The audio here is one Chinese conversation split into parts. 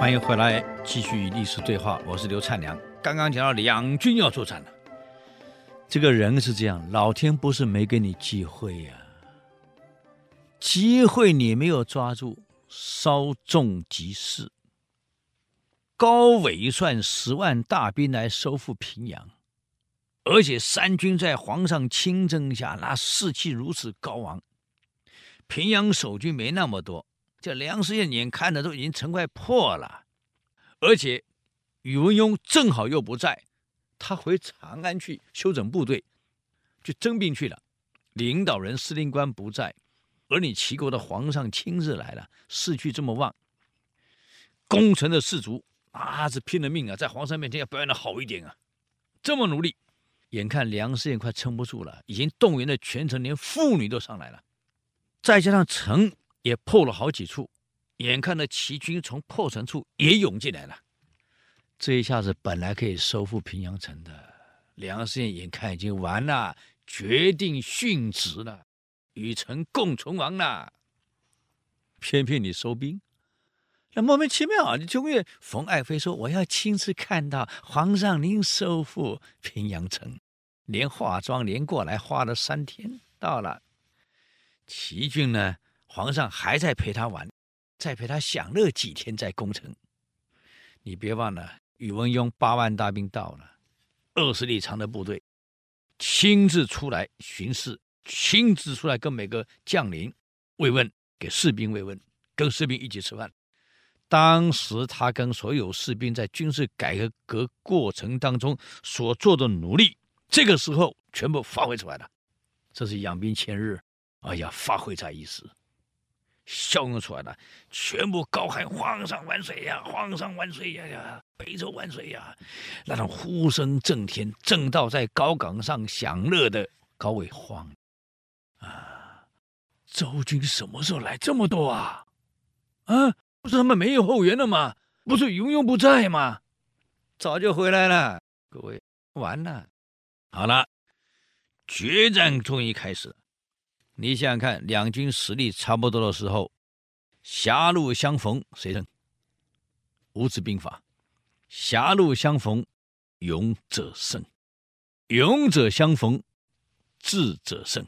欢迎回来，继续与历史对话。我是刘灿良。刚刚讲到两军要作战了，这个人是这样，老天不是没给你机会呀、机会你没有抓住，稍纵即逝。高纬率十万大兵来收复平阳，而且三军在皇上亲征下，那士气如此高昂。平阳守军没那么多，这梁实验眼看着都已经城快破了，而且宇文邕正好又不在，他回长安去休整部队，去征兵去了。领导人司令官不在，而你齐国的皇上亲自来了，士气这么旺，攻城的士卒。啊，是拼了命啊，在皇上面前要表演的好一点啊！这么努力，眼看梁实验快撑不住了，已经动员了全城，连妇女都上来了。再加上城也破了好几处，眼看着齐军从破城处也涌进来了。这一下子本来可以收复平阳城的，梁实验眼看已经完了，决定殉职了，与臣共存亡了。偏偏你收兵。那莫名其妙啊，你中岳冯爱妃说：“我要亲自看到皇上您收复平阳城，连化妆连过来花了三天。到了，齐军呢，皇上还在陪他玩，再陪他享乐几天再攻城。你别忘了，宇文邕八万大兵到了，二十里长的部队，亲自出来巡视，亲自出来跟每个将领慰问，给士兵慰问，跟士兵一起吃饭。”当时他跟所有士兵在军事改革革过程当中所做的努力，这个时候全部发挥出来了。这是养兵千日，哎呀，发挥在一时，效用出来了，全部高喊“皇上万岁呀，皇上万岁呀呀，北周万岁呀”，那种呼声震天，震到在高岗上享乐的高伟慌啊！周军什么时候来这么多啊？啊！不是他们没有后援了吗？不是宇文邕不在吗？早就回来了。各位，完了，好了，决战终于开始了。你想想看，两军实力差不多的时候，狭路相逢谁胜？五子兵法：狭路相逢，勇者胜；勇者相逢，智者胜。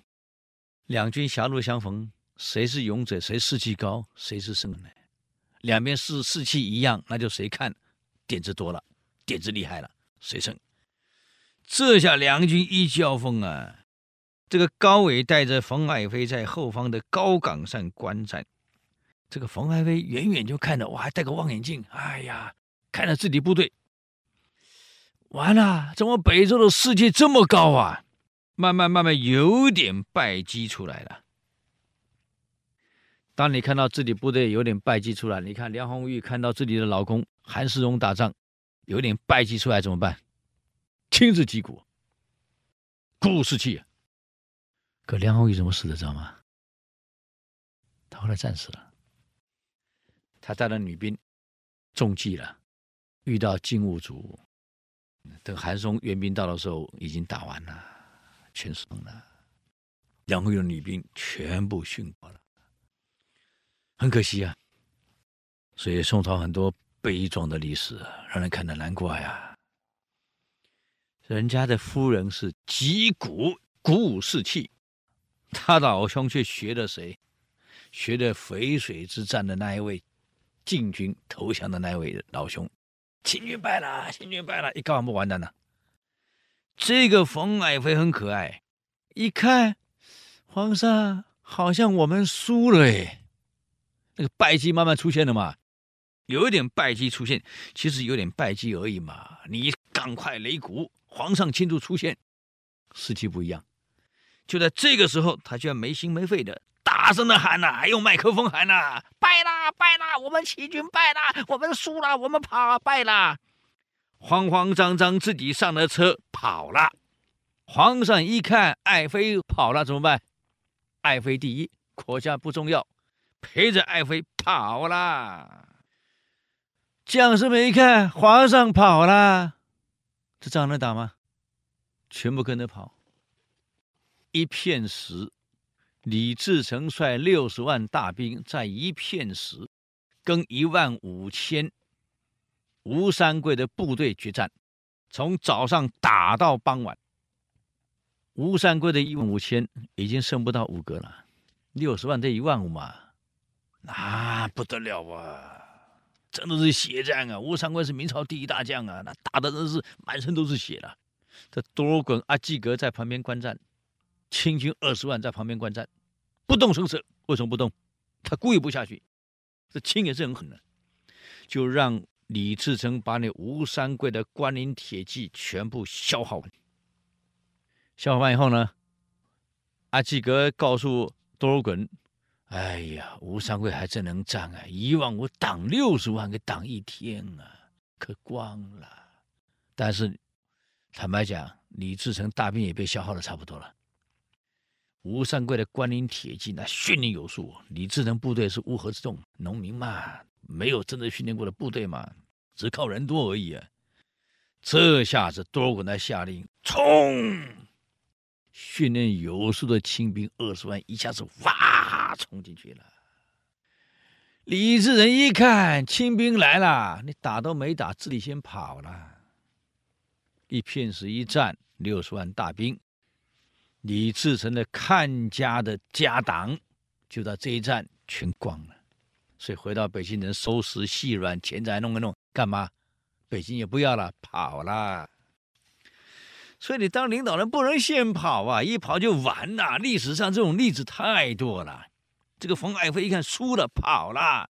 两军狭路相逢，谁是勇者？谁士气高？谁是胜呢？两边士士气一样，那就谁看点子多了，点子厉害了，谁胜？这下两军一交锋啊！这个高纬带着冯爱飞在后方的高岗上观战，这个冯爱飞远远就看着，我还戴个望远镜，哎呀，看着自己部队，完了，怎么北周的士气这么高啊？慢慢慢慢有点败绩出来了。当你看到自己部队有点败绩出来，你看梁红玉看到自己的老公韩世荣打仗有点败绩出来怎么办？亲自击鼓，鼓舞士气。可梁红玉怎么死的知道吗？他后来战死了。他带了女兵中计了，遇到金兀术。等韩松援兵到的时候，已经打完了，全死了。梁红玉的女兵全部殉国了。很可惜啊，所以宋朝很多悲壮的历史，让人看得难过呀。人家的夫人是击鼓鼓舞士气，他的老兄却学的谁？学的淝水之战的那一位晋军投降的那一位老兄，秦军败了，秦军败了，一告不完蛋了。这个冯爱妃很可爱，一看皇上好像我们输了哎。那个败绩慢慢出现了嘛，有一点败绩出现，其实有点败绩而已嘛。你赶快擂鼓，皇上亲自出现，士气不一样。就在这个时候，他居然没心没肺的大声的喊呐、还用麦克风喊呐、：“败啦，败啦，我们齐军败啦，我们输了，我们跑败了。”慌慌张张自己上了车跑了。皇上一看爱妃跑了怎么办？爱妃第一，国家不重要。陪着爱妃跑了，将士们一看，皇上跑了，这仗能打吗？全部跟着跑。一片石，李自成率六十万大兵，在一片石，跟一万五千吴三桂的部队决战，从早上打到傍晚。吴三桂的一万五千已经剩不到五个了，六十万对一万五嘛，那不得了啊！真的是血战啊！吴三桂是明朝第一大将啊，那打的真是满身都是血了。这多尔衮、阿济格在旁边观战，清军二十万在旁边观战，不动声色。为什么不动？他故意不下去。这清也是很狠的，就让李自成把你吴三桂的关林铁骑全部消耗完。消耗完以后呢，阿济格告诉多尔衮：“哎呀，吴三桂还真能战啊！一万我挡六十万，给挡一天啊，可光了。但是坦白讲，李自成大兵也被消耗的差不多了。吴三桂的关林铁骑那训练有素，李自成部队是乌合之众，农民嘛，没有真正训练过的部队嘛，只靠人多而已啊。这下子多尔衮来下令冲！”训练有素的清兵二十万一下子哇冲进去了。李自成一看清兵来了，你打都没打，自己先跑了。一片时一战，六十万大兵，李自成的看家的家当就在这一战全光了。所以回到北京，人收拾细软，钱财弄一弄，干嘛？北京也不要了，跑了。所以你当领导人不能先跑啊，一跑就完了。历史上这种例子太多了。这个冯爱辉一看输了，跑了，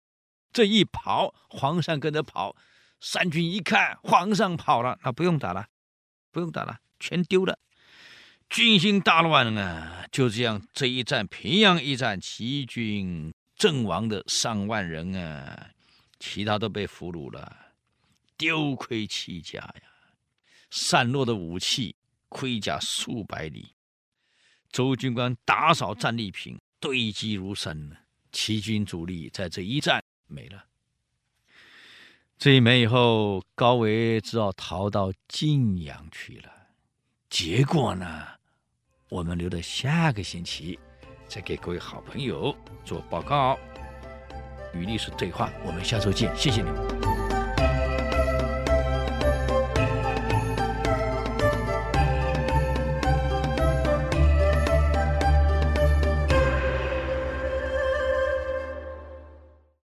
这一跑，皇上跟着跑。三军一看皇上跑了，那不用打了，不用打了，全丢了，军心大乱啊！就这样，这一战平阳一战，齐军阵亡的上万人啊，其他都被俘虏了，丢盔弃甲呀。散落的武器、盔甲数百里，周军官打扫战利品，堆积如山呢。齐军主力在这一战没了。这一没以后，高维只好逃到晋阳去了。结果呢？我们留到下个星期再给各位好朋友做报告。与历史对话，我们下周见，谢谢你们。